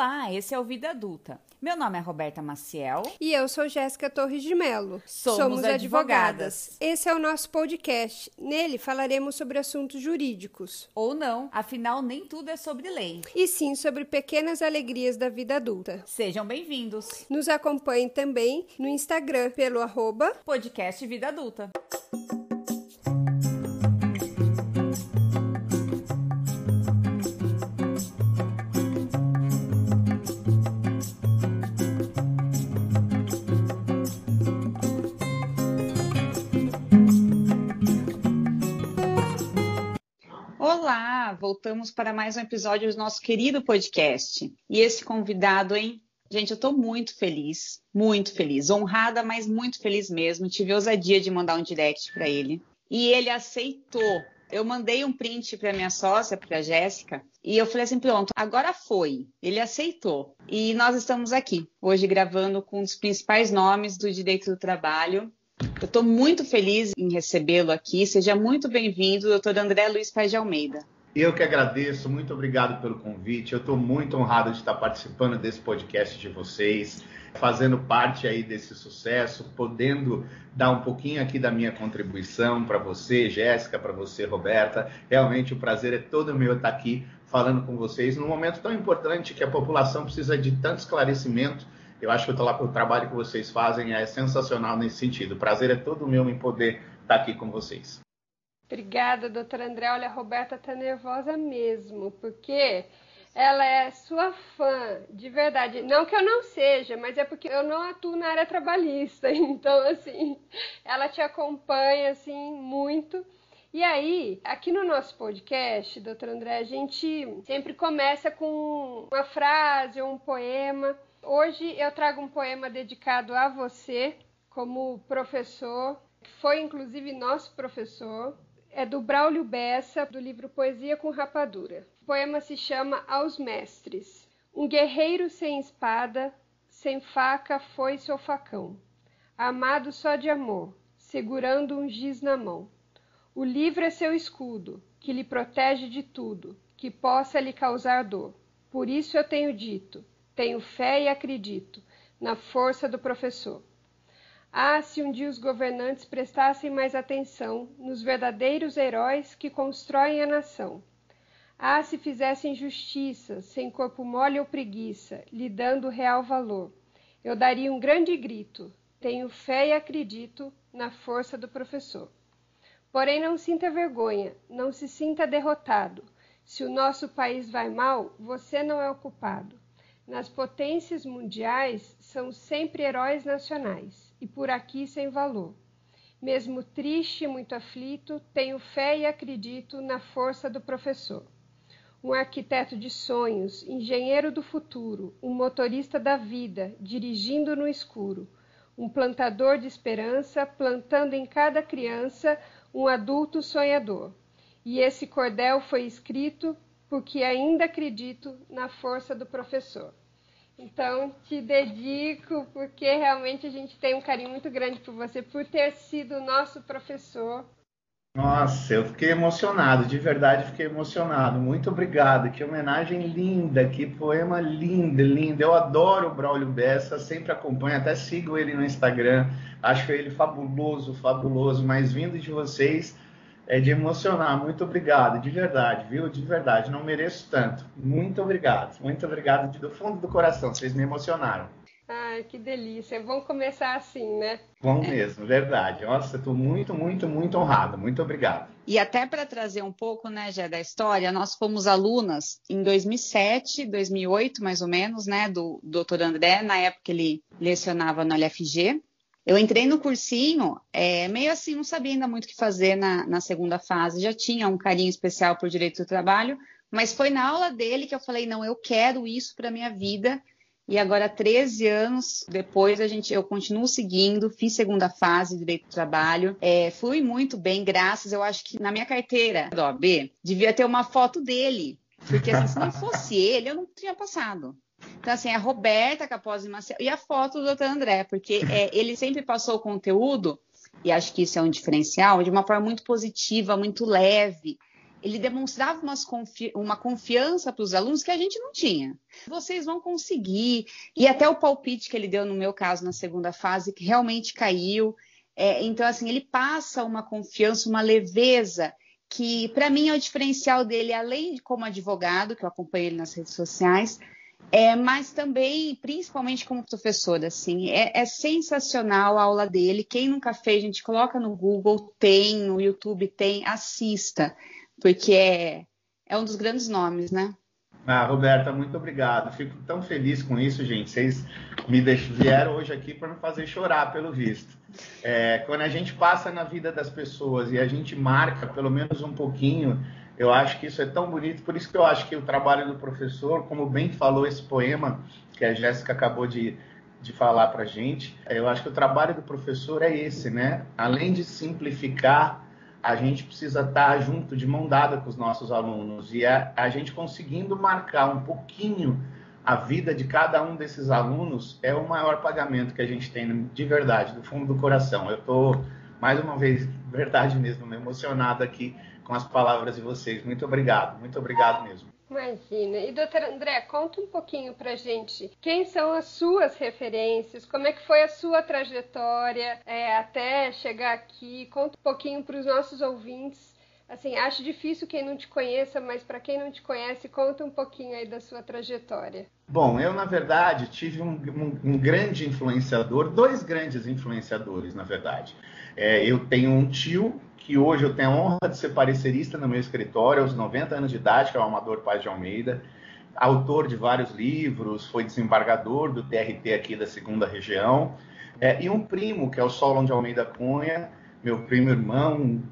Olá, esse é o Vida Adulta. Meu nome é Roberta Maciel. E eu sou Jéssica Torres de Melo. Somos, Somos advogadas. Esse é o nosso podcast. Nele falaremos sobre assuntos jurídicos. Ou não, afinal, nem tudo é sobre lei. E sim sobre pequenas alegrias da vida adulta. Sejam bem-vindos. Nos acompanhem também no Instagram pelo arroba podcast Vida Adulta. Voltamos para mais um episódio do nosso querido podcast. E esse convidado, hein? Gente, eu estou muito feliz, muito feliz, honrada, mas muito feliz mesmo. Tive ousadia de mandar um direct para ele e ele aceitou. Eu mandei um print para minha sócia, para a Jéssica, e eu falei assim: pronto, agora foi. Ele aceitou. E nós estamos aqui, hoje, gravando com um dos principais nomes do direito do trabalho. Eu estou muito feliz em recebê-lo aqui. Seja muito bem-vindo, doutor André Luiz Paz de Almeida. Eu que agradeço, muito obrigado pelo convite. Eu estou muito honrado de estar participando desse podcast de vocês, fazendo parte aí desse sucesso, podendo dar um pouquinho aqui da minha contribuição para você, Jéssica, para você, Roberta. Realmente o prazer é todo meu estar aqui falando com vocês num momento tão importante que a população precisa de tanto esclarecimento. Eu acho que o, trabalho que vocês fazem é sensacional nesse sentido. O prazer é todo meu em poder estar aqui com vocês. Obrigada, doutora André. Olha, a Roberta tá nervosa mesmo, porque ela é sua fã, de verdade. Não que eu não seja, mas é porque eu não atuo na área trabalhista. Então, assim, ela te acompanha, assim, muito. E aí, aqui no nosso podcast, doutora André, a gente sempre começa com uma frase ou um poema. Hoje eu trago um poema dedicado a você, como professor, que foi inclusive nosso professor, é do Braulio Bessa, do livro Poesia com Rapadura. O poema se chama Aos Mestres. Um guerreiro sem espada, sem faca, foi seu facão. Amado só de amor, segurando um giz na mão. O livro é seu escudo, que lhe protege de tudo, que possa lhe causar dor. Por isso eu tenho dito, tenho fé e acredito na força do professor. Ah, se um dia os governantes prestassem mais atenção nos verdadeiros heróis que constroem a nação. Ah, se fizessem justiça, sem corpo mole ou preguiça, lhe dando real valor. Eu daria um grande grito. Tenho fé e acredito na força do professor. Porém, não sinta vergonha, não se sinta derrotado. Se o nosso país vai mal, você não é o culpado. Nas potências mundiais, são sempre heróis nacionais e por aqui sem valor. Mesmo triste e muito aflito, tenho fé e acredito na força do professor. Um arquiteto de sonhos, engenheiro do futuro, um motorista da vida, dirigindo no escuro, um plantador de esperança, plantando em cada criança um adulto sonhador. E esse cordel foi escrito porque ainda acredito na força do professor. Então, te dedico porque realmente a gente tem um carinho muito grande por você, por ter sido nosso professor. Nossa, eu fiquei emocionado, de verdade fiquei emocionado. Muito obrigado, que homenagem linda, que poema lindo, lindo. Eu adoro o Braulio Bessa, sempre acompanho, até sigo ele no Instagram. Acho ele fabuloso, fabuloso, mas vindo de vocês, é de emocionar. Muito obrigado, de verdade, viu? De verdade, não mereço tanto. Muito obrigado, muito obrigado do fundo do coração. Vocês me emocionaram. Ai, que delícia. Vamos começar assim, né? Vamos mesmo, verdade. Nossa, estou muito, muito, muito honrado. Muito obrigado. E até para trazer um pouco, né, já da história, nós fomos alunas em 2007, 2008, mais ou menos, né, do doutor André, na época ele lecionava no LFG. Eu entrei no cursinho, é, meio assim, não sabia ainda muito o que fazer na, na segunda fase. Já tinha um carinho especial por direito do trabalho, mas foi na aula dele que eu falei: não, eu quero isso para minha vida. E agora, 13 anos depois, a gente, eu continuo seguindo, fiz segunda fase de direito do trabalho, é, fui muito bem, graças. Eu acho que na minha carteira do OAB devia ter uma foto dele, porque assim, se não fosse ele, eu não tinha passado. Então, assim, a Roberta Capozzi Maciel e a foto do Dr. André, porque é, ele sempre passou o conteúdo, e acho que isso é um diferencial, de uma forma muito positiva, muito leve. ele demonstrava confi uma confiança para os alunos que a gente não tinha. Vocês vão conseguir. E até o palpite que ele deu, no meu caso, na segunda fase, que realmente caiu. É, então, assim, ele passa uma confiança, uma leveza, que para mim é o diferencial dele, além de como advogado, que eu acompanho ele nas redes sociais, é, mas também, principalmente como professor, assim, é, é, sensacional a aula dele. Quem nunca fez, a gente coloca no Google, tem, no YouTube tem, assista porque é, é um dos grandes nomes, né? Ah, Roberta, muito obrigado. Fico tão feliz com isso, gente. Vocês me deixam, vieram hoje aqui para me fazer chorar, pelo visto. É, quando a gente passa na vida das pessoas e a gente marca pelo menos um pouquinho, eu acho que isso é tão bonito. Por isso que eu acho que o trabalho do professor, como bem falou esse poema que a Jéssica acabou de, de falar para a gente, eu acho que o trabalho do professor é esse, né? Além de simplificar a gente precisa estar junto, de mão dada com os nossos alunos. E a, a gente conseguindo marcar um pouquinho a vida de cada um desses alunos é o maior pagamento que a gente tem de verdade, do fundo do coração. Eu estou, mais uma vez, verdade mesmo, emocionado aqui com as palavras de vocês. Muito obrigado, muito obrigado mesmo. Imagina. E, doutora André, conta um pouquinho pra gente quem são as suas referências, como é que foi a sua trajetória é, até chegar aqui. Conta um pouquinho para os nossos ouvintes. Assim, acho difícil quem não te conheça, mas para quem não te conhece, conta um pouquinho aí da sua trajetória. Bom, eu, na verdade, tive um, um, um grande influenciador, dois grandes influenciadores, na verdade. É, eu tenho um tio que hoje eu tenho a honra de ser parecerista no meu escritório, aos 90 anos de idade, que é o Amador Paz de Almeida, autor de vários livros, foi desembargador do TRT aqui da segunda região, é, e um primo, que é o Solon de Almeida Cunha, meu primo irmão,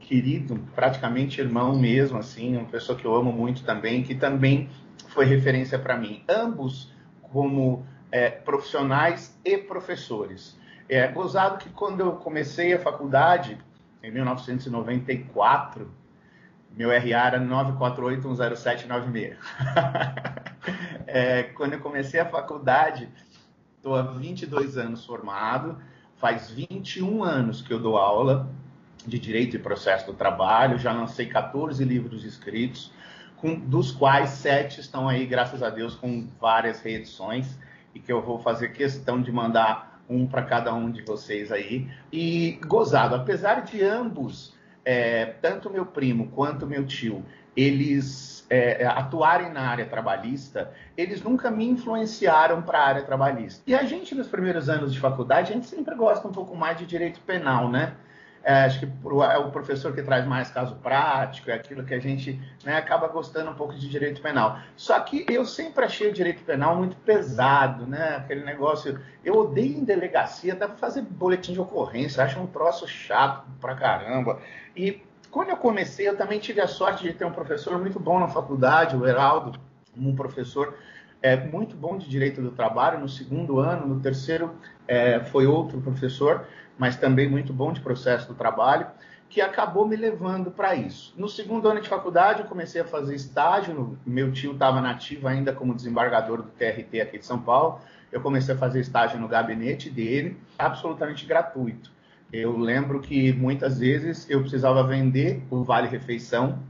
querido, praticamente irmão mesmo, assim, uma pessoa que eu amo muito também, que também foi referência para mim. Ambos como é, profissionais e professores. É gozado que quando eu comecei a faculdade, em 1994, meu RA era 948-10796. é, quando eu comecei a faculdade, estou há 22 anos formado, faz 21 anos que eu dou aula de Direito e Processo do Trabalho, já lancei 14 livros escritos, com, dos quais sete estão aí, graças a Deus, com várias reedições, e que eu vou fazer questão de mandar um para cada um de vocês aí. E gozado, apesar de ambos, é, tanto meu primo quanto meu tio, eles é, atuarem na área trabalhista, eles nunca me influenciaram para a área trabalhista. E a gente, nos primeiros anos de faculdade, a gente sempre gosta um pouco mais de direito penal, né? É, acho que é o professor que traz mais caso prático, é aquilo que a gente né, acaba gostando um pouco de direito penal. Só que eu sempre achei o direito penal muito pesado, né? Aquele negócio. Eu odeio em delegacia, dá para fazer boletim de ocorrência, acho um troço chato pra caramba. E quando eu comecei, eu também tive a sorte de ter um professor muito bom na faculdade, o Heraldo, um professor é, muito bom de direito do trabalho. No segundo ano, no terceiro, é, foi outro professor mas também muito bom de processo do trabalho, que acabou me levando para isso. No segundo ano de faculdade, eu comecei a fazer estágio. Meu tio estava nativo ainda como desembargador do TRT aqui de São Paulo. Eu comecei a fazer estágio no gabinete dele, absolutamente gratuito. Eu lembro que muitas vezes eu precisava vender o vale refeição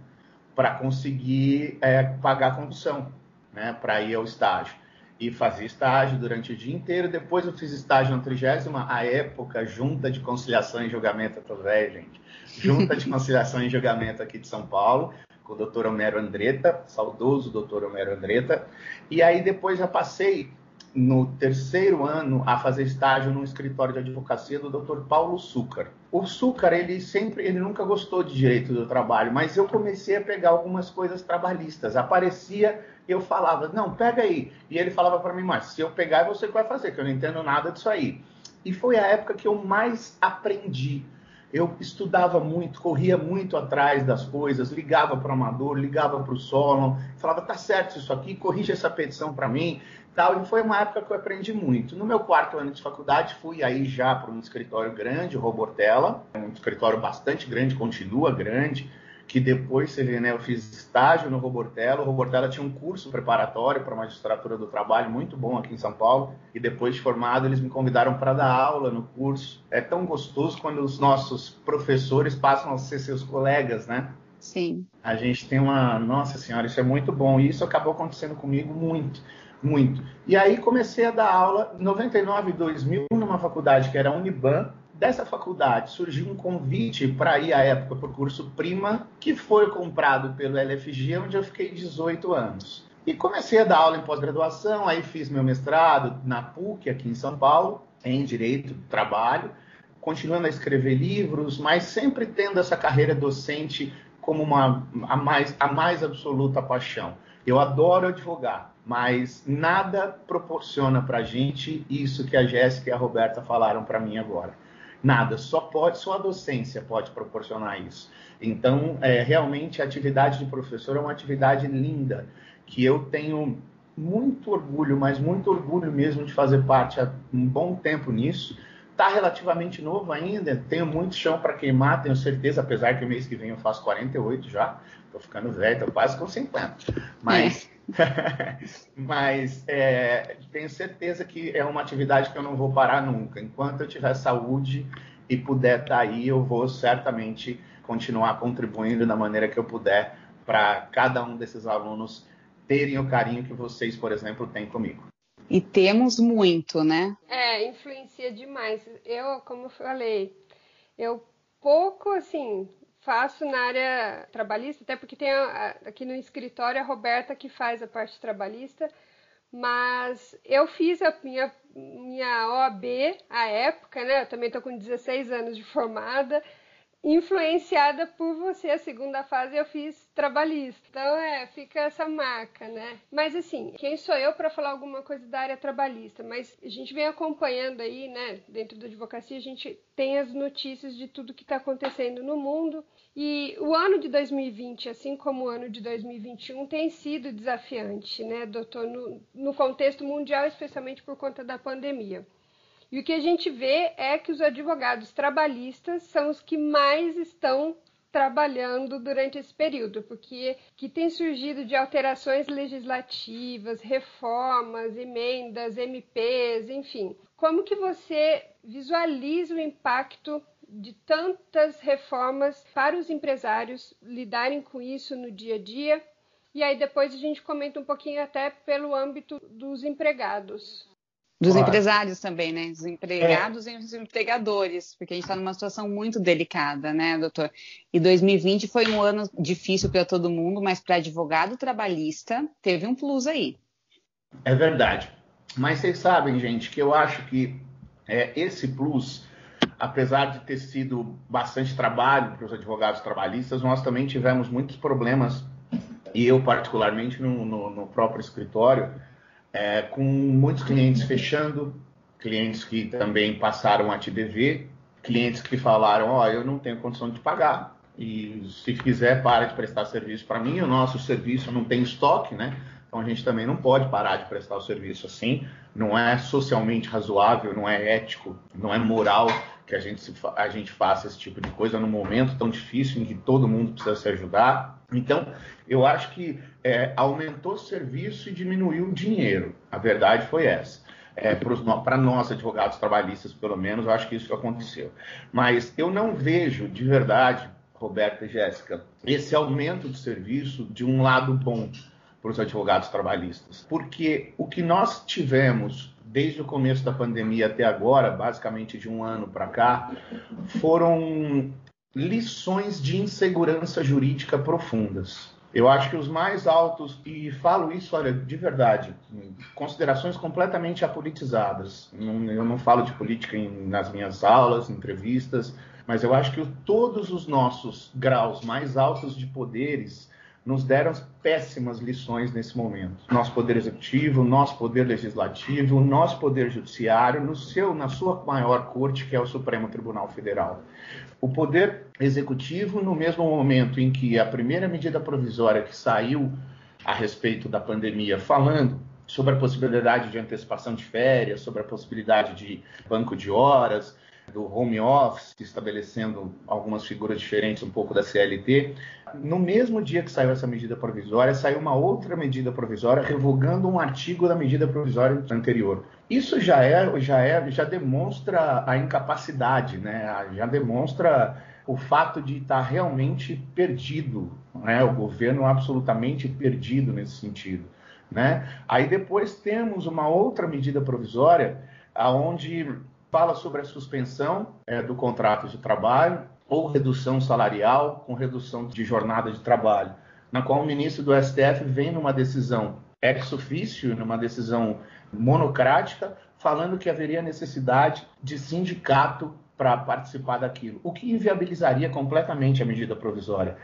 para conseguir é, pagar a condução, né, para ir ao estágio e fazia estágio durante o dia inteiro. Depois eu fiz estágio na trigésima, a época, Junta de Conciliação e Julgamento, eu tô velho, gente. Junta de Conciliação e Julgamento aqui de São Paulo, com o doutor Homero Andretta, saudoso doutor Homero Andretta. E aí depois já passei no terceiro ano a fazer estágio no escritório de advocacia do Dr. Paulo Sucar. O Sucar, ele sempre, ele nunca gostou de direito do trabalho, mas eu comecei a pegar algumas coisas trabalhistas. Aparecia eu falava, não, pega aí. E ele falava para mim, mas se eu pegar, você vai fazer, que eu não entendo nada disso aí. E foi a época que eu mais aprendi. Eu estudava muito, corria muito atrás das coisas, ligava para o amador, ligava para o Solon, falava, tá certo isso aqui, corrige essa petição para mim, tal. E foi uma época que eu aprendi muito. No meu quarto ano de faculdade, fui aí já para um escritório grande, Robortella, um escritório bastante grande, continua grande, que depois vê, né, eu fiz estágio no Robortella. O Robortella tinha um curso preparatório para a magistratura do trabalho muito bom aqui em São Paulo. E depois de formado, eles me convidaram para dar aula no curso. É tão gostoso quando os nossos professores passam a ser seus colegas, né? Sim. A gente tem uma. Nossa Senhora, isso é muito bom. E isso acabou acontecendo comigo muito, muito. E aí comecei a dar aula em 99, 2000, numa faculdade que era a Uniban. Dessa faculdade surgiu um convite para ir à época para o curso Prima, que foi comprado pelo LFG, onde eu fiquei 18 anos. E comecei a dar aula em pós-graduação, aí fiz meu mestrado na PUC, aqui em São Paulo, em Direito do Trabalho, continuando a escrever livros, mas sempre tendo essa carreira docente como uma, a, mais, a mais absoluta paixão. Eu adoro advogar, mas nada proporciona para a gente isso que a Jéssica e a Roberta falaram para mim agora. Nada, só pode, só a docência pode proporcionar isso. Então, é, realmente, a atividade de professor é uma atividade linda, que eu tenho muito orgulho, mas muito orgulho mesmo de fazer parte há um bom tempo nisso está relativamente novo ainda, tenho muito chão para queimar, tenho certeza, apesar que o mês que vem eu faço 48 já, estou ficando velho, estou quase com 50. Mas, é. mas é, tenho certeza que é uma atividade que eu não vou parar nunca. Enquanto eu tiver saúde e puder estar tá aí, eu vou certamente continuar contribuindo da maneira que eu puder para cada um desses alunos terem o carinho que vocês, por exemplo, têm comigo. E temos muito, né? É, influencia demais. Eu, como eu falei, eu pouco, assim, faço na área trabalhista, até porque tem a, aqui no escritório a Roberta que faz a parte trabalhista, mas eu fiz a minha, minha OAB à época, né? Eu também estou com 16 anos de formada, influenciada por você. A segunda fase eu fiz trabalhista. Então, é, fica essa marca, né? Mas assim, quem sou eu para falar alguma coisa da área trabalhista? Mas a gente vem acompanhando aí, né, dentro da advocacia, a gente tem as notícias de tudo que está acontecendo no mundo. E o ano de 2020, assim como o ano de 2021, tem sido desafiante, né, doutor, no, no contexto mundial, especialmente por conta da pandemia. E o que a gente vê é que os advogados trabalhistas são os que mais estão trabalhando durante esse período, porque que tem surgido de alterações legislativas, reformas, emendas, MPs, enfim. Como que você visualiza o impacto de tantas reformas para os empresários lidarem com isso no dia a dia? E aí depois a gente comenta um pouquinho até pelo âmbito dos empregados. Dos claro. empresários também, né? Dos empregados é. e os empregadores, porque a gente está numa situação muito delicada, né, doutor? E 2020 foi um ano difícil para todo mundo, mas para advogado trabalhista teve um plus aí. É verdade. Mas vocês sabem, gente, que eu acho que é, esse plus, apesar de ter sido bastante trabalho para os advogados trabalhistas, nós também tivemos muitos problemas, e eu particularmente no, no, no próprio escritório, é, com muitos clientes fechando, clientes que também passaram a te dever, clientes que falaram, ó, oh, eu não tenho condição de pagar, e se quiser, para de prestar serviço para mim, o nosso serviço não tem estoque, né? Então a gente também não pode parar de prestar o serviço assim, não é socialmente razoável, não é ético, não é moral que a gente, a gente faça esse tipo de coisa num momento tão difícil em que todo mundo precisa se ajudar. Então, eu acho que é, aumentou o serviço e diminuiu o dinheiro. A verdade foi essa. É, Para nós, advogados trabalhistas, pelo menos, eu acho que isso aconteceu. Mas eu não vejo, de verdade, Roberta e Jéssica, esse aumento de serviço de um lado bom para os advogados trabalhistas. Porque o que nós tivemos desde o começo da pandemia até agora, basicamente de um ano para cá, foram lições de insegurança jurídica profundas. Eu acho que os mais altos, e falo isso, olha, de verdade, considerações completamente apolitizadas. Eu não falo de política em, nas minhas aulas, entrevistas, mas eu acho que todos os nossos graus mais altos de poderes nos deram péssimas lições nesse momento. Nosso poder executivo, nosso poder legislativo, nosso poder judiciário, no seu, na sua maior corte, que é o Supremo Tribunal Federal. O poder executivo, no mesmo momento em que a primeira medida provisória que saiu a respeito da pandemia, falando sobre a possibilidade de antecipação de férias, sobre a possibilidade de banco de horas, do home office, estabelecendo algumas figuras diferentes um pouco da CLT. No mesmo dia que saiu essa medida provisória, saiu uma outra medida provisória revogando um artigo da medida provisória anterior. Isso já é, já é, já demonstra a incapacidade, né? Já demonstra o fato de estar realmente perdido, né? o governo absolutamente perdido nesse sentido. Né? Aí depois temos uma outra medida provisória, aonde fala sobre a suspensão é, do contrato de trabalho ou redução salarial com redução de jornada de trabalho, na qual o ministro do STF vem numa decisão ex officio, numa decisão monocrática, falando que haveria necessidade de sindicato para participar daquilo, o que inviabilizaria completamente a medida provisória.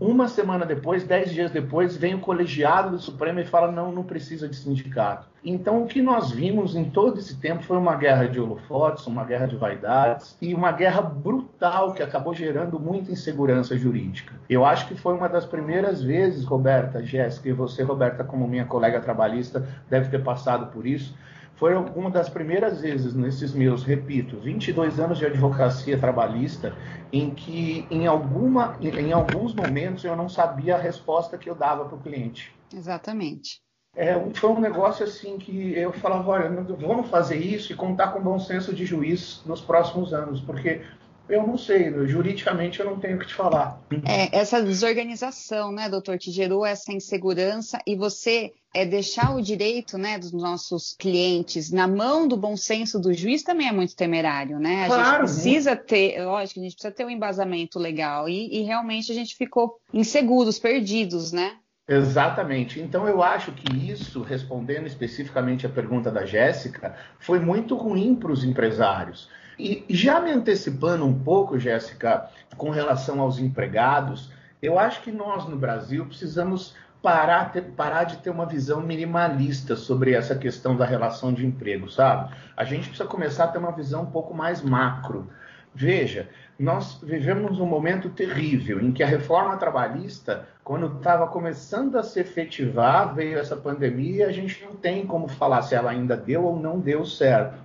Uma semana depois, dez dias depois, vem o colegiado do Supremo e fala: não, não precisa de sindicato. Então, o que nós vimos em todo esse tempo foi uma guerra de holofotes, uma guerra de vaidades e uma guerra brutal que acabou gerando muita insegurança jurídica. Eu acho que foi uma das primeiras vezes, Roberta, Jéssica, e você, Roberta, como minha colega trabalhista, deve ter passado por isso foi uma das primeiras vezes nesses meus, repito, 22 anos de advocacia trabalhista, em que em, alguma, em alguns momentos eu não sabia a resposta que eu dava para o cliente. Exatamente. É, foi um negócio assim que eu falava, olha, vamos fazer isso e contar com bom senso de juiz nos próximos anos, porque eu não sei, juridicamente eu não tenho o que te falar. É, essa desorganização, né, doutor, que gerou essa insegurança e você é deixar o direito, né, dos nossos clientes na mão do bom senso do juiz também é muito temerário, né? A claro, gente precisa né? ter, lógico, a gente precisa ter um embasamento legal e, e realmente a gente ficou inseguros, perdidos, né? Exatamente. Então eu acho que isso, respondendo especificamente a pergunta da Jéssica, foi muito ruim para os empresários. E já me antecipando um pouco, Jéssica, com relação aos empregados, eu acho que nós no Brasil precisamos parar, ter, parar de ter uma visão minimalista sobre essa questão da relação de emprego, sabe? A gente precisa começar a ter uma visão um pouco mais macro. Veja, nós vivemos um momento terrível em que a reforma trabalhista, quando estava começando a se efetivar, veio essa pandemia e a gente não tem como falar se ela ainda deu ou não deu certo.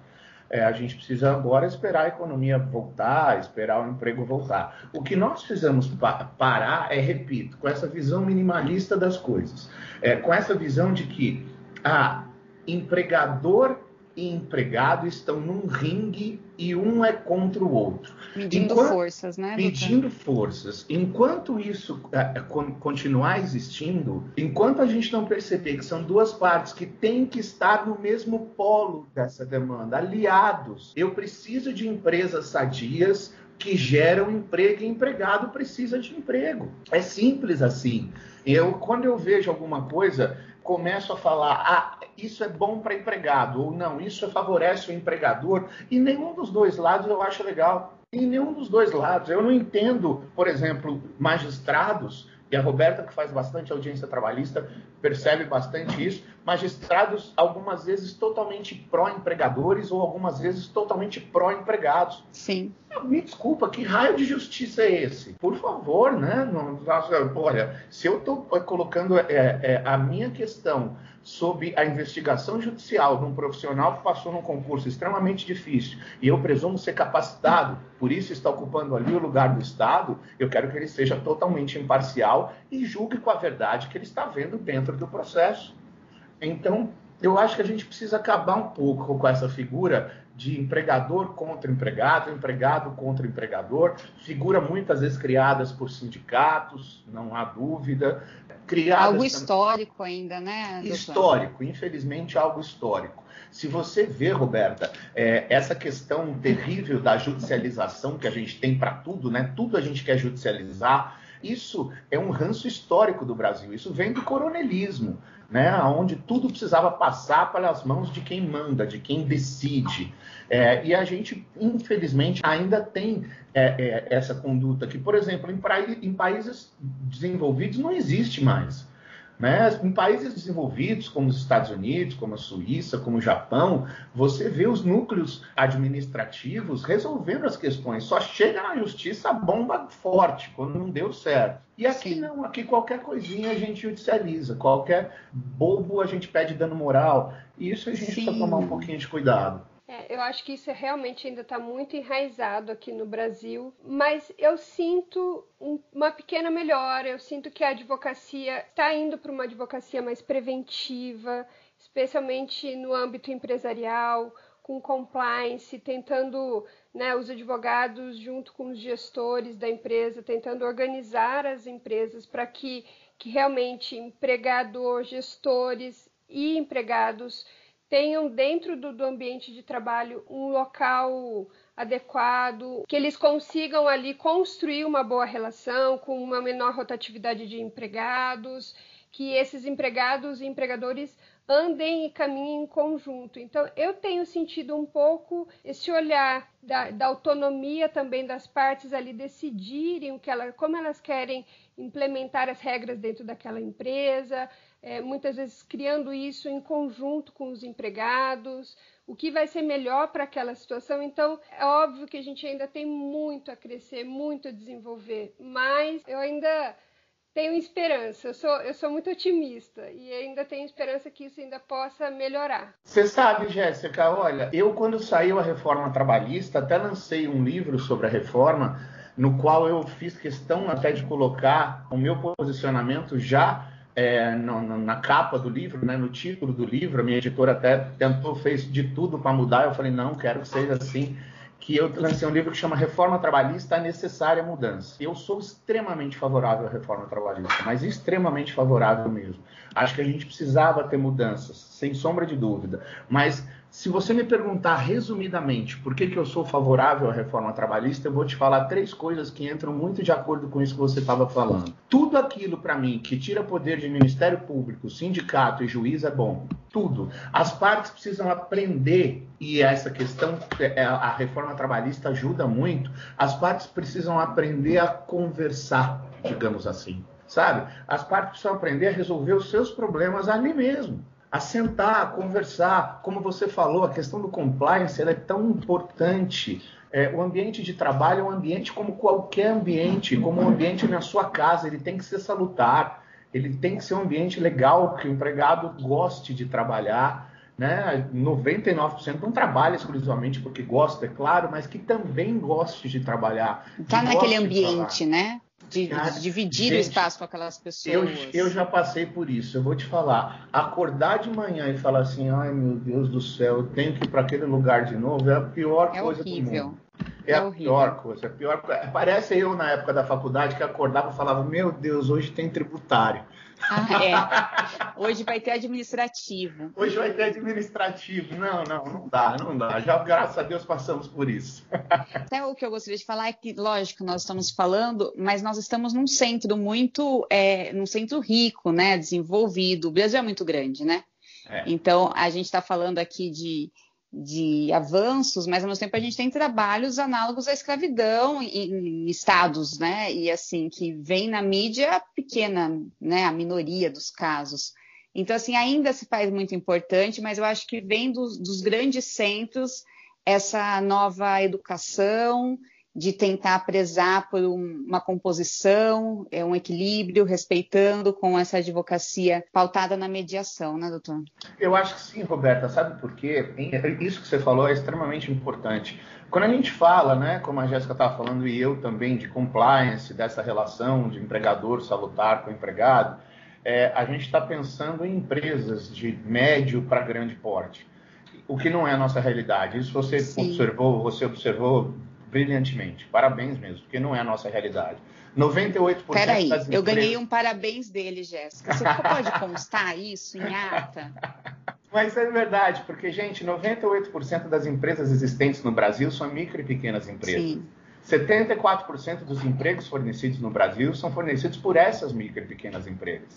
É, a gente precisa agora esperar a economia voltar, esperar o emprego voltar. O que nós precisamos pa parar é, repito, com essa visão minimalista das coisas, é, com essa visão de que ah, empregador e empregado estão num ringue e um é contra o outro. Medindo Enquanto, forças, né? Medindo forças. Enquanto isso é, é continuar existindo, enquanto a gente não perceber que são duas partes que têm que estar no mesmo polo dessa demanda, aliados, eu preciso de empresas sadias que geram emprego e empregado precisa de emprego. É simples assim. Eu, quando eu vejo alguma coisa, começo a falar, ah, isso é bom para empregado, ou não, isso favorece o empregador, e nenhum dos dois lados eu acho legal. Em nenhum dos dois lados. Eu não entendo, por exemplo, magistrados, e a Roberta, que faz bastante audiência trabalhista, percebe bastante isso, magistrados algumas vezes totalmente pró-empregadores ou algumas vezes totalmente pró-empregados. Sim. Me desculpa, que raio de justiça é esse? Por favor, né? Olha, se eu estou colocando é, é, a minha questão sob a investigação judicial de um profissional que passou num concurso extremamente difícil. E eu presumo ser capacitado, por isso está ocupando ali o lugar do Estado, eu quero que ele seja totalmente imparcial e julgue com a verdade que ele está vendo dentro do processo. Então, eu acho que a gente precisa acabar um pouco com essa figura de empregador contra empregado, empregado contra empregador, figura muitas vezes criadas por sindicatos, não há dúvida. Criadas algo histórico ainda, né? Doutor? Histórico, infelizmente algo histórico. Se você vê, Roberta, é, essa questão terrível da judicialização que a gente tem para tudo, né? Tudo a gente quer judicializar. Isso é um ranço histórico do Brasil. Isso vem do coronelismo né, onde tudo precisava passar pelas mãos de quem manda, de quem decide. É, e a gente, infelizmente, ainda tem é, é, essa conduta que, por exemplo, em, pra, em países desenvolvidos não existe mais. Né? Em países desenvolvidos, como os Estados Unidos, como a Suíça, como o Japão, você vê os núcleos administrativos resolvendo as questões. Só chega na justiça a bomba forte, quando não deu certo. E aqui não, aqui qualquer coisinha a gente judicializa, qualquer bobo a gente pede dano moral. E isso a gente precisa tomar um pouquinho de cuidado. É, eu acho que isso realmente ainda está muito enraizado aqui no Brasil, mas eu sinto uma pequena melhora. Eu sinto que a advocacia está indo para uma advocacia mais preventiva, especialmente no âmbito empresarial, com com compliance, tentando, né, os advogados junto com os gestores da empresa, tentando organizar as empresas para que, que realmente empregador, gestores e empregados tenham dentro do, do ambiente de trabalho um local adequado, que eles consigam ali construir uma boa relação com uma menor rotatividade de empregados, que esses empregados e empregadores andem e caminhem em conjunto. Então, eu tenho sentido um pouco esse olhar da, da autonomia também das partes ali decidirem o que ela, como elas querem implementar as regras dentro daquela empresa, é, muitas vezes criando isso em conjunto com os empregados, o que vai ser melhor para aquela situação. Então, é óbvio que a gente ainda tem muito a crescer, muito a desenvolver, mas eu ainda tenho esperança, eu sou, eu sou muito otimista e ainda tenho esperança que isso ainda possa melhorar. Você sabe, Jéssica, olha, eu quando saiu a reforma trabalhista, até lancei um livro sobre a reforma, no qual eu fiz questão até de colocar o meu posicionamento já é, no, no, na capa do livro, né, no título do livro, a minha editora até tentou, fez de tudo para mudar, eu falei, não, quero que seja assim que eu lancei um livro que chama Reforma Trabalhista, a necessária mudança. Eu sou extremamente favorável à reforma trabalhista, mas extremamente favorável mesmo. Acho que a gente precisava ter mudanças, sem sombra de dúvida. Mas se você me perguntar resumidamente por que, que eu sou favorável à reforma trabalhista, eu vou te falar três coisas que entram muito de acordo com isso que você estava falando. Tudo aquilo, para mim, que tira poder de Ministério Público, sindicato e juiz é bom. Tudo. As partes precisam aprender, e essa questão, é, a reforma trabalhista ajuda muito, as partes precisam aprender a conversar, digamos assim. Sabe? As partes precisam aprender a resolver os seus problemas ali mesmo a sentar, a conversar. Como você falou, a questão do compliance é tão importante. É, o ambiente de trabalho é um ambiente como qualquer ambiente, como um ambiente na sua casa, ele tem que ser salutar, ele tem que ser um ambiente legal, que o empregado goste de trabalhar. Né? 99% não trabalha exclusivamente porque gosta, é claro, mas que também goste de trabalhar. Está naquele ambiente, né? De, de dividir gente, o espaço com aquelas pessoas. Eu, eu já passei por isso. Eu vou te falar. Acordar de manhã e falar assim, ai meu Deus do céu, eu tenho que ir para aquele lugar de novo, é a pior é coisa horrível. do mundo. É, é a horrível. pior coisa. É a pior... Parece eu na época da faculdade que acordava e falava, meu Deus, hoje tem tributário. Ah, é. Hoje vai ter administrativo. Hoje vai ter administrativo. Não, não, não dá, não dá. Já, graças a Deus, passamos por isso. Até o que eu gostaria de falar é que, lógico, nós estamos falando, mas nós estamos num centro muito, é, num centro rico, né, desenvolvido. O Brasil é muito grande, né? É. Então, a gente está falando aqui de de avanços, mas ao mesmo tempo a gente tem trabalhos análogos à escravidão em, estados, né? E assim, que vem na mídia pequena, né? A minoria dos casos. Então, assim, ainda se faz muito importante, mas eu acho que vem dos, dos grandes centros essa nova educação, de tentar prezar por um, uma composição, é, um equilíbrio, respeitando com essa advocacia pautada na mediação, né, doutor? Eu acho que sim, Roberta. Sabe por quê? Isso que você falou é extremamente importante. Quando a gente fala, né, como a Jéssica estava falando e eu também, de compliance, dessa relação de empregador salutar com empregado, é, a gente está pensando em empresas de médio para grande porte, o que não é a nossa realidade. Isso você Sim. observou, você observou brilhantemente. Parabéns mesmo, porque não é a nossa realidade. 98% Peraí, das empresas... eu ganhei um parabéns dele, Jéssica. Você pode constar isso em ata? Mas é verdade, porque, gente, 98% das empresas existentes no Brasil são micro e pequenas empresas. Sim. 74% dos empregos fornecidos no Brasil são fornecidos por essas micro e pequenas empresas.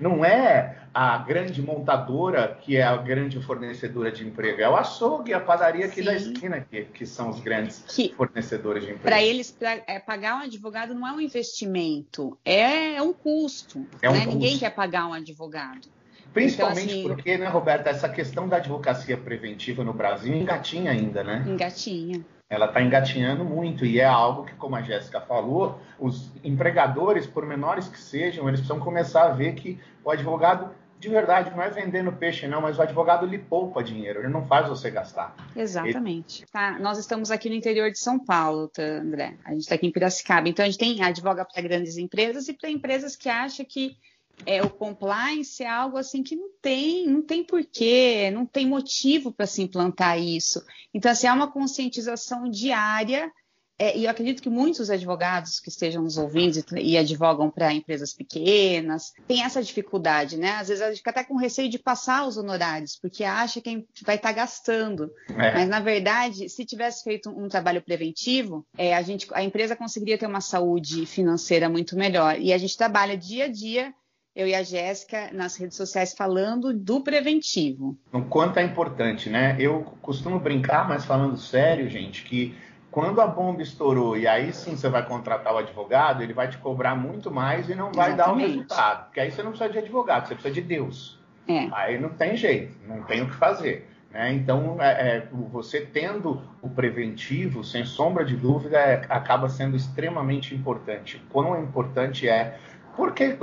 Não é a grande montadora que é a grande fornecedora de emprego, é o açougue, a padaria aqui Sim. da esquina que, que são os grandes que, fornecedores de emprego. Para eles, pra, é, pagar um advogado não é um investimento, é, é um custo. É um né? custo. Ninguém quer pagar um advogado. Principalmente então, assim, porque, né, Roberta, essa questão da advocacia preventiva no Brasil engatinha ainda, né? Engatinha ela está engatinhando muito e é algo que, como a Jéssica falou, os empregadores, por menores que sejam, eles precisam começar a ver que o advogado de verdade não é vendendo peixe não, mas o advogado lhe poupa dinheiro, ele não faz você gastar. Exatamente. Ele... Tá, nós estamos aqui no interior de São Paulo, tá, André. A gente está aqui em Piracicaba, então a gente tem advoga para grandes empresas e para empresas que acham que é, o compliance é algo assim que não tem, não tem porquê, não tem motivo para se implantar isso. Então, assim, é uma conscientização diária é, e eu acredito que muitos advogados que estejam nos ouvindo e, e advogam para empresas pequenas têm essa dificuldade, né? Às vezes a gente fica até com receio de passar os honorários, porque acha que vai estar tá gastando. É. Mas, na verdade, se tivesse feito um, um trabalho preventivo, é, a, gente, a empresa conseguiria ter uma saúde financeira muito melhor. E a gente trabalha dia a dia eu e a Jéssica nas redes sociais falando do preventivo. O quanto é importante, né? Eu costumo brincar, mas falando sério, gente, que quando a bomba estourou e aí sim você vai contratar o advogado, ele vai te cobrar muito mais e não vai Exatamente. dar o resultado. Porque aí você não precisa de advogado, você precisa de Deus. É. Aí não tem jeito, não tem o que fazer. Né? Então, é, é, você tendo o preventivo, sem sombra de dúvida, é, acaba sendo extremamente importante. Quão importante é porque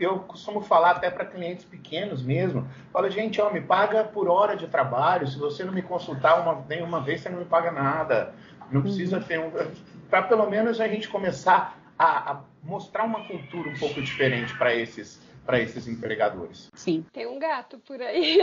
eu costumo falar até para clientes pequenos mesmo, fala, gente, ó, me paga por hora de trabalho, se você não me consultar uma, nenhuma vez, você não me paga nada. Não precisa uhum. ter um. Para pelo menos a gente começar a, a mostrar uma cultura um pouco diferente para esses, para esses empregadores. Sim. Tem um gato por aí.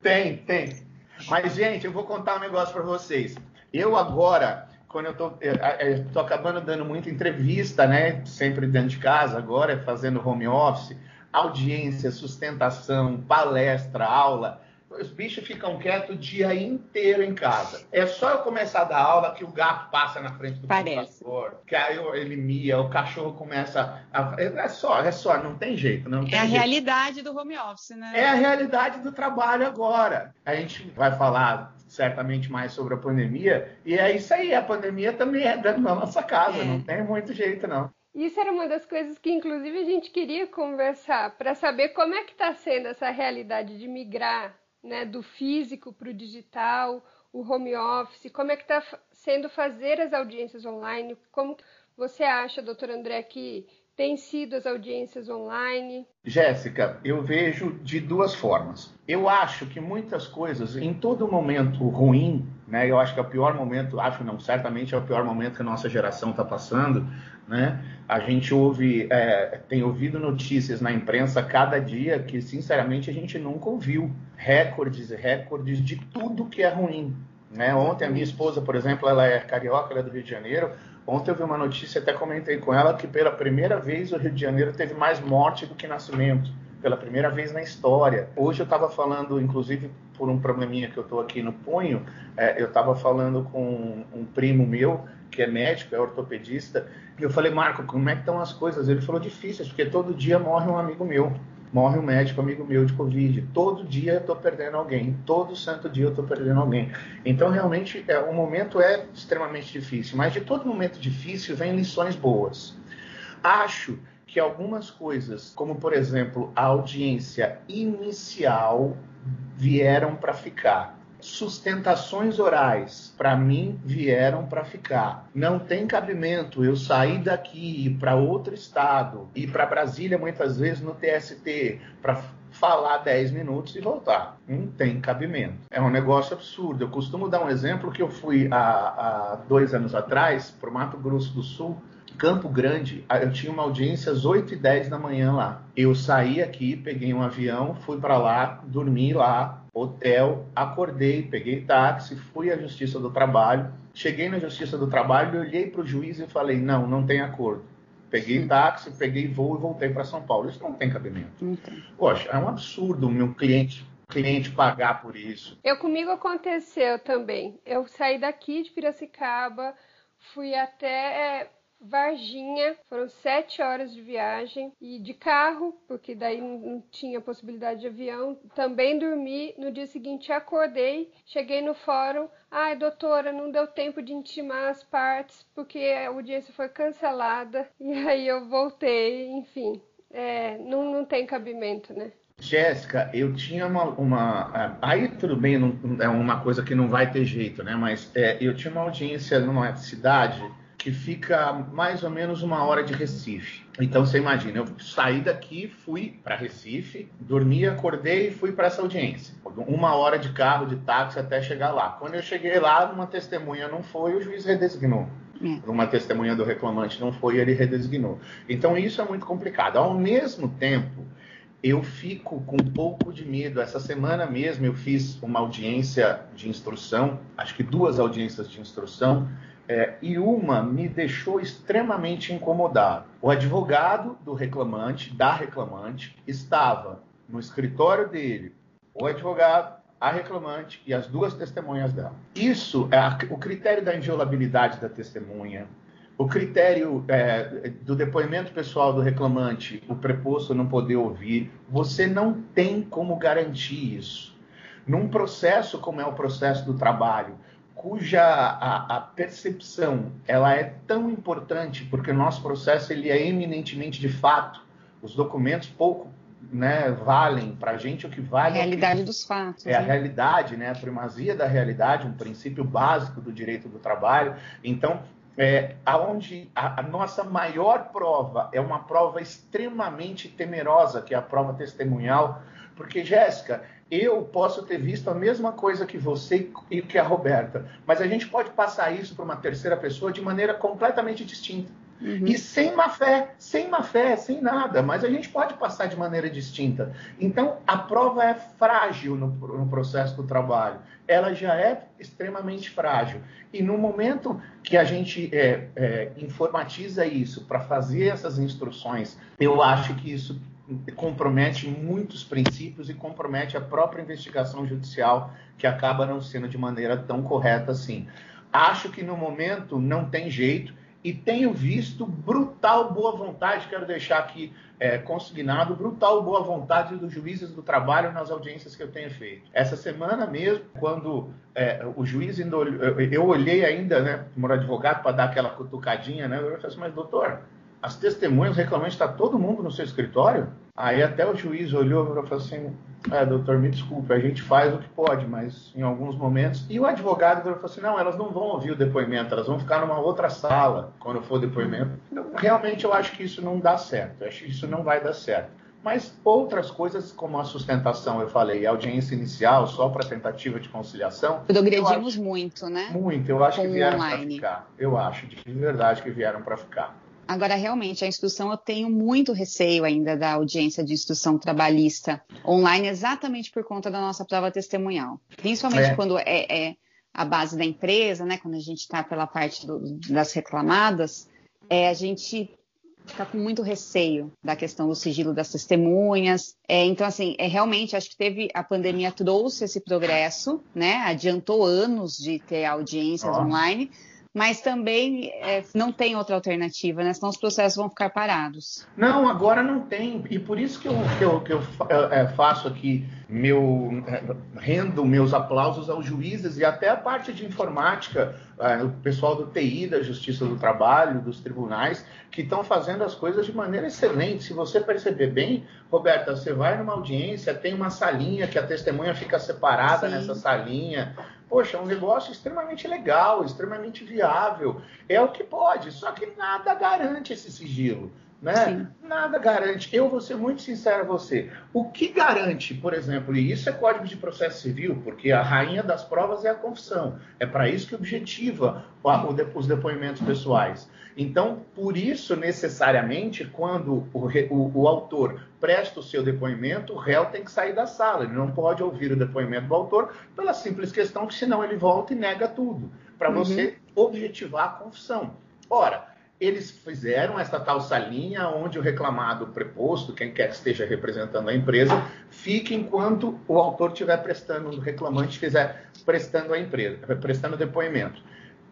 tem, tem. Mas, gente, eu vou contar um negócio para vocês. Eu agora, quando eu tô, eu, eu tô acabando dando muita entrevista, né? Sempre dentro de casa, agora fazendo home office, audiência, sustentação, palestra, aula os bichos ficam quietos o dia inteiro em casa. É só eu começar a dar aula que o gato passa na frente do Parece. computador, que aí ele mia, o cachorro começa a... É só, é só, não tem jeito. Não tem é a jeito. realidade do home office, né? É a realidade do trabalho agora. A gente vai falar certamente mais sobre a pandemia, e é isso aí, a pandemia também é dentro da nossa casa, é. não tem muito jeito não. Isso era uma das coisas que, inclusive, a gente queria conversar para saber como é que está sendo essa realidade de migrar né, do físico para o digital, o home office, como é que está sendo fazer as audiências online, como você acha, doutor André, que tem sido as audiências online? Jéssica, eu vejo de duas formas. Eu acho que muitas coisas, em todo momento ruim, né, eu acho que é o pior momento, acho não, certamente é o pior momento que a nossa geração está passando, né? A gente ouve, é, tem ouvido notícias na imprensa cada dia que, sinceramente, a gente nunca ouviu. Recordes e recordes de tudo que é ruim. Né? Ontem, a minha esposa, por exemplo, ela é carioca, ela é do Rio de Janeiro. Ontem eu vi uma notícia, até comentei com ela, que pela primeira vez o Rio de Janeiro teve mais morte do que nascimento. Pela primeira vez na história. Hoje eu estava falando, inclusive por um probleminha que eu estou aqui no punho, é, eu estava falando com um primo meu que é médico, é ortopedista, e eu falei, Marco, como é que estão as coisas? Ele falou, difíceis, porque todo dia morre um amigo meu, morre um médico amigo meu de Covid, todo dia eu estou perdendo alguém, todo santo dia eu estou perdendo alguém. Então, realmente, é, o momento é extremamente difícil, mas de todo momento difícil vem lições boas. Acho que algumas coisas, como por exemplo a audiência inicial, vieram para ficar sustentações orais, para mim, vieram para ficar. Não tem cabimento eu sair daqui para outro estado, ir para Brasília muitas vezes no TST, para falar 10 minutos e voltar. Não tem cabimento. É um negócio absurdo. Eu costumo dar um exemplo que eu fui há, há dois anos atrás para o Mato Grosso do Sul Campo Grande, eu tinha uma audiência às 8 e 10 da manhã lá. Eu saí aqui, peguei um avião, fui para lá, dormi lá, hotel, acordei, peguei táxi, fui à Justiça do Trabalho. Cheguei na Justiça do Trabalho, olhei para o juiz e falei: não, não tem acordo. Peguei Sim. táxi, peguei voo e voltei para São Paulo. Isso não tem cabimento. Então. Poxa, é um absurdo o meu cliente cliente pagar por isso. Eu comigo aconteceu também. Eu saí daqui de Piracicaba, fui até Varginha, foram sete horas de viagem e de carro, porque daí não tinha possibilidade de avião. Também dormi. No dia seguinte acordei, cheguei no fórum. Ai, doutora, não deu tempo de intimar as partes porque a audiência foi cancelada. E aí eu voltei, enfim. É, não, não tem cabimento, né? Jéssica, eu tinha uma, uma, é, Aí tudo bem, não, é uma coisa que não vai ter jeito, né? Mas é, eu tinha uma audiência numa cidade que fica mais ou menos uma hora de Recife. Então você imagina, eu saí daqui, fui para Recife, dormi, acordei e fui para essa audiência. Uma hora de carro, de táxi até chegar lá. Quando eu cheguei lá, uma testemunha não foi, o juiz redesignou. É. Uma testemunha do reclamante não foi, ele redesignou. Então isso é muito complicado. Ao mesmo tempo, eu fico com um pouco de medo. Essa semana mesmo eu fiz uma audiência de instrução, acho que duas audiências de instrução, é, e uma me deixou extremamente incomodado. O advogado do reclamante, da reclamante, estava no escritório dele, o advogado, a reclamante e as duas testemunhas dela. Isso é a, o critério da inviolabilidade da testemunha, o critério é, do depoimento pessoal do reclamante, o preposto não poder ouvir, você não tem como garantir isso. Num processo como é o processo do trabalho, cuja a, a, percepção ela é tão importante porque o nosso processo ele é eminentemente de fato, os documentos pouco né, valem para a gente o que vale. A realidade é dos fatos. É né? a realidade, né, a primazia da realidade, um princípio básico do direito do trabalho. Então, é, aonde a, a, nossa maior prova é uma prova extremamente temerosa, que é a prova testemunhal, porque, Jéssica, eu posso ter visto a mesma coisa que você e que a Roberta, mas a gente pode passar isso para uma terceira pessoa de maneira completamente distinta. Uhum. E sem má fé, sem má fé, sem nada, mas a gente pode passar de maneira distinta. Então, a prova é frágil no, no processo do trabalho, ela já é extremamente frágil. E no momento que a gente é, é, informatiza isso para fazer essas instruções, eu acho que isso compromete muitos princípios e compromete a própria investigação judicial, que acaba não sendo de maneira tão correta assim. Acho que no momento não tem jeito e tenho visto brutal boa vontade, quero deixar aqui é, consignado, brutal boa vontade dos juízes do trabalho nas audiências que eu tenho feito. Essa semana mesmo, quando é, o juiz ainda eu, eu olhei ainda, né, como advogado, para dar aquela cutucadinha, né, eu falei assim, mas doutor, as testemunhas reclamantes, está todo mundo no seu escritório? Aí até o juiz olhou e falou assim, é, doutor, me desculpe, a gente faz o que pode, mas em alguns momentos... E o advogado falou assim, não, elas não vão ouvir o depoimento, elas vão ficar numa outra sala quando for o depoimento. Então, realmente eu acho que isso não dá certo, eu acho que isso não vai dar certo. Mas outras coisas, como a sustentação, eu falei, a audiência inicial, só para tentativa de conciliação. Progredimos muito, né? Muito, eu acho Com que vieram para ficar. Eu acho de verdade que vieram para ficar. Agora, realmente, a instrução, eu tenho muito receio ainda da audiência de instrução trabalhista online, exatamente por conta da nossa prova testemunhal. Principalmente é. quando é, é, a base da empresa, né? Quando a gente está pela parte do, das reclamadas, é, a gente fica com muito receio da questão do sigilo das testemunhas. É, então, assim, é, realmente, acho que teve a pandemia trouxe esse progresso, né? Adiantou anos de ter audiências Nossa. online mas também é, não tem outra alternativa, né? Senão os processos vão ficar parados. Não, agora não tem. E por isso que eu, que eu, que eu é, faço aqui meu é, rendo meus aplausos aos juízes e até a parte de informática, é, o pessoal do TI, da Justiça do Trabalho, dos tribunais, que estão fazendo as coisas de maneira excelente. Se você perceber bem, Roberta, você vai numa audiência, tem uma salinha que a testemunha fica separada Sim. nessa salinha poxa, é um negócio extremamente legal, extremamente viável. É o que pode, só que nada garante esse sigilo. Né? Nada garante. Eu vou ser muito sincero a você. O que garante, por exemplo, e isso é código de processo civil, porque a rainha das provas é a confissão. É para isso que objetiva os depoimentos pessoais. Então, por isso, necessariamente, quando o, o, o, autor presta o seu depoimento, o réu tem que sair da sala. Ele não pode ouvir o depoimento do autor pela simples questão que, senão, ele volta e nega tudo, para uhum. você objetivar a confissão. Ora, eles fizeram essa tal salinha onde o reclamado preposto, quem quer que esteja representando a empresa, fique enquanto o autor estiver prestando, o reclamante estiver prestando a empresa, prestando depoimento.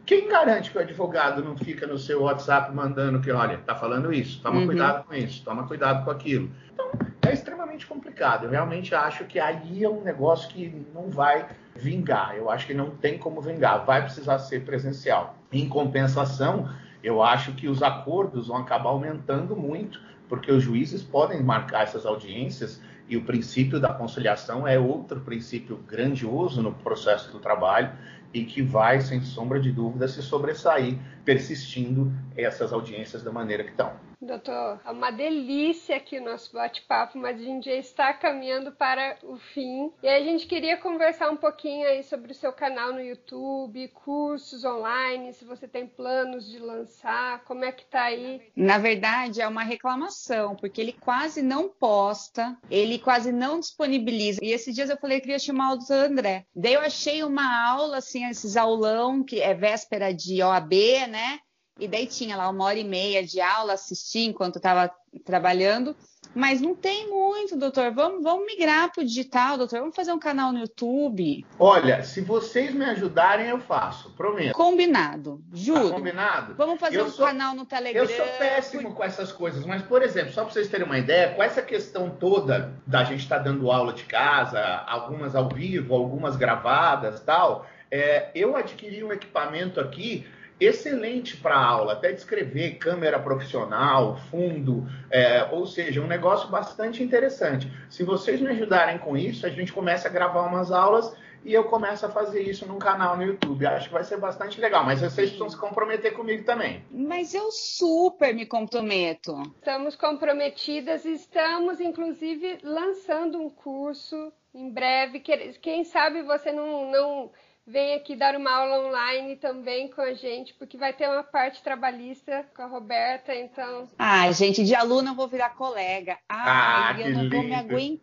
Quem garante que o advogado não fica no seu WhatsApp mandando que, olha, está falando isso, toma uhum. cuidado com isso, toma cuidado com aquilo. Então, é extremamente complicado. Eu realmente acho que aí é um negócio que não vai vingar. Eu acho que não tem como vingar. Vai precisar ser presencial. Em compensação, eu acho que os acordos vão acabar aumentando muito, porque os juízes podem marcar essas audiências e o princípio da conciliação é outro princípio grandioso no processo do trabalho e que vai, sem sombra de dúvida, se sobressair persistindo essas audiências da maneira que estão. Doutor, é uma delícia aqui o nosso bate-papo, mas a gente já está caminhando para o fim. E a gente queria conversar um pouquinho aí sobre o seu canal no YouTube, cursos online, se você tem planos de lançar, como é que tá aí? Na verdade, é uma reclamação, porque ele quase não posta, ele quase não disponibiliza. E esses dias eu falei que queria chamar o doutor André. Daí eu achei uma aula, assim, esses aulão, que é véspera de OAB, né? E daí tinha lá uma hora e meia de aula, assistir enquanto estava trabalhando. Mas não tem muito, doutor. Vamos, vamos migrar para o digital, doutor. Vamos fazer um canal no YouTube. Olha, se vocês me ajudarem, eu faço, prometo. Combinado, juro. Tá combinado? Vamos fazer eu um sou, canal no Telegram. Eu sou péssimo com essas coisas, mas, por exemplo, só para vocês terem uma ideia, com essa questão toda da gente estar tá dando aula de casa, algumas ao vivo, algumas gravadas tal, é, eu adquiri um equipamento aqui excelente para aula, até descrever câmera profissional, fundo, é, ou seja, um negócio bastante interessante. Se vocês me ajudarem com isso, a gente começa a gravar umas aulas e eu começo a fazer isso num canal no YouTube. Acho que vai ser bastante legal, mas vocês precisam se comprometer comigo também. Mas eu super me comprometo. Estamos comprometidas estamos, inclusive, lançando um curso em breve. Quem sabe você não, não vem aqui dar uma aula online também com a gente, porque vai ter uma parte trabalhista com a Roberta, então. Ah, gente, de aluno eu vou virar colega. Ai, ah, eu não lindo. vou me aguentar.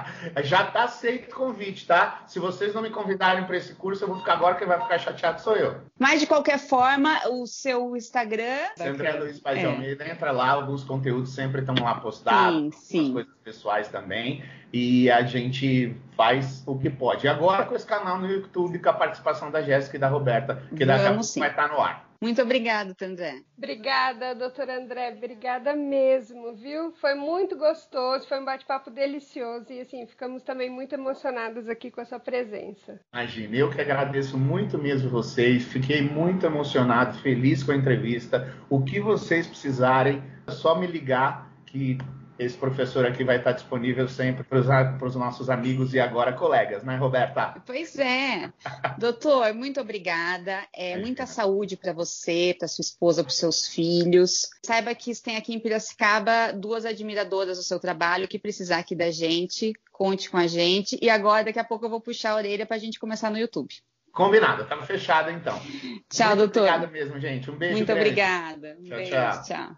Já tá aceito o convite, tá? Se vocês não me convidarem para esse curso, eu vou ficar agora, quem vai ficar chateado sou eu. Mas de qualquer forma, o seu Instagram. Sempre é Luiz Paz é. Almeida, entra lá, alguns conteúdos sempre estão lá postados, sim, sim. coisas pessoais também e a gente faz o que pode. E agora com esse canal no YouTube, com a participação da Jéssica e da Roberta, que daqui a pouco vai estar no ar. Muito obrigada, André. Obrigada, doutora André. Obrigada mesmo, viu? Foi muito gostoso, foi um bate-papo delicioso e, assim, ficamos também muito emocionados aqui com a sua presença. Imagina, eu que agradeço muito mesmo vocês. Fiquei muito emocionado, feliz com a entrevista. O que vocês precisarem, é só me ligar que esse professor aqui vai estar disponível sempre para os nossos amigos e agora colegas, né, Roberta? Pois é. Doutor, muito obrigada. É, muita saúde para você, para sua esposa, para seus filhos. Saiba que tem aqui em Piracicaba duas admiradoras do seu trabalho que precisar aqui da gente, conte com a gente. E agora, daqui a pouco, eu vou puxar a orelha para a gente começar no YouTube. Combinado, estamos fechado então. Tchau, Muito doutor. Obrigado mesmo, gente. Um beijo. Muito grande. obrigada. Um tchau, beijo, tchau. tchau.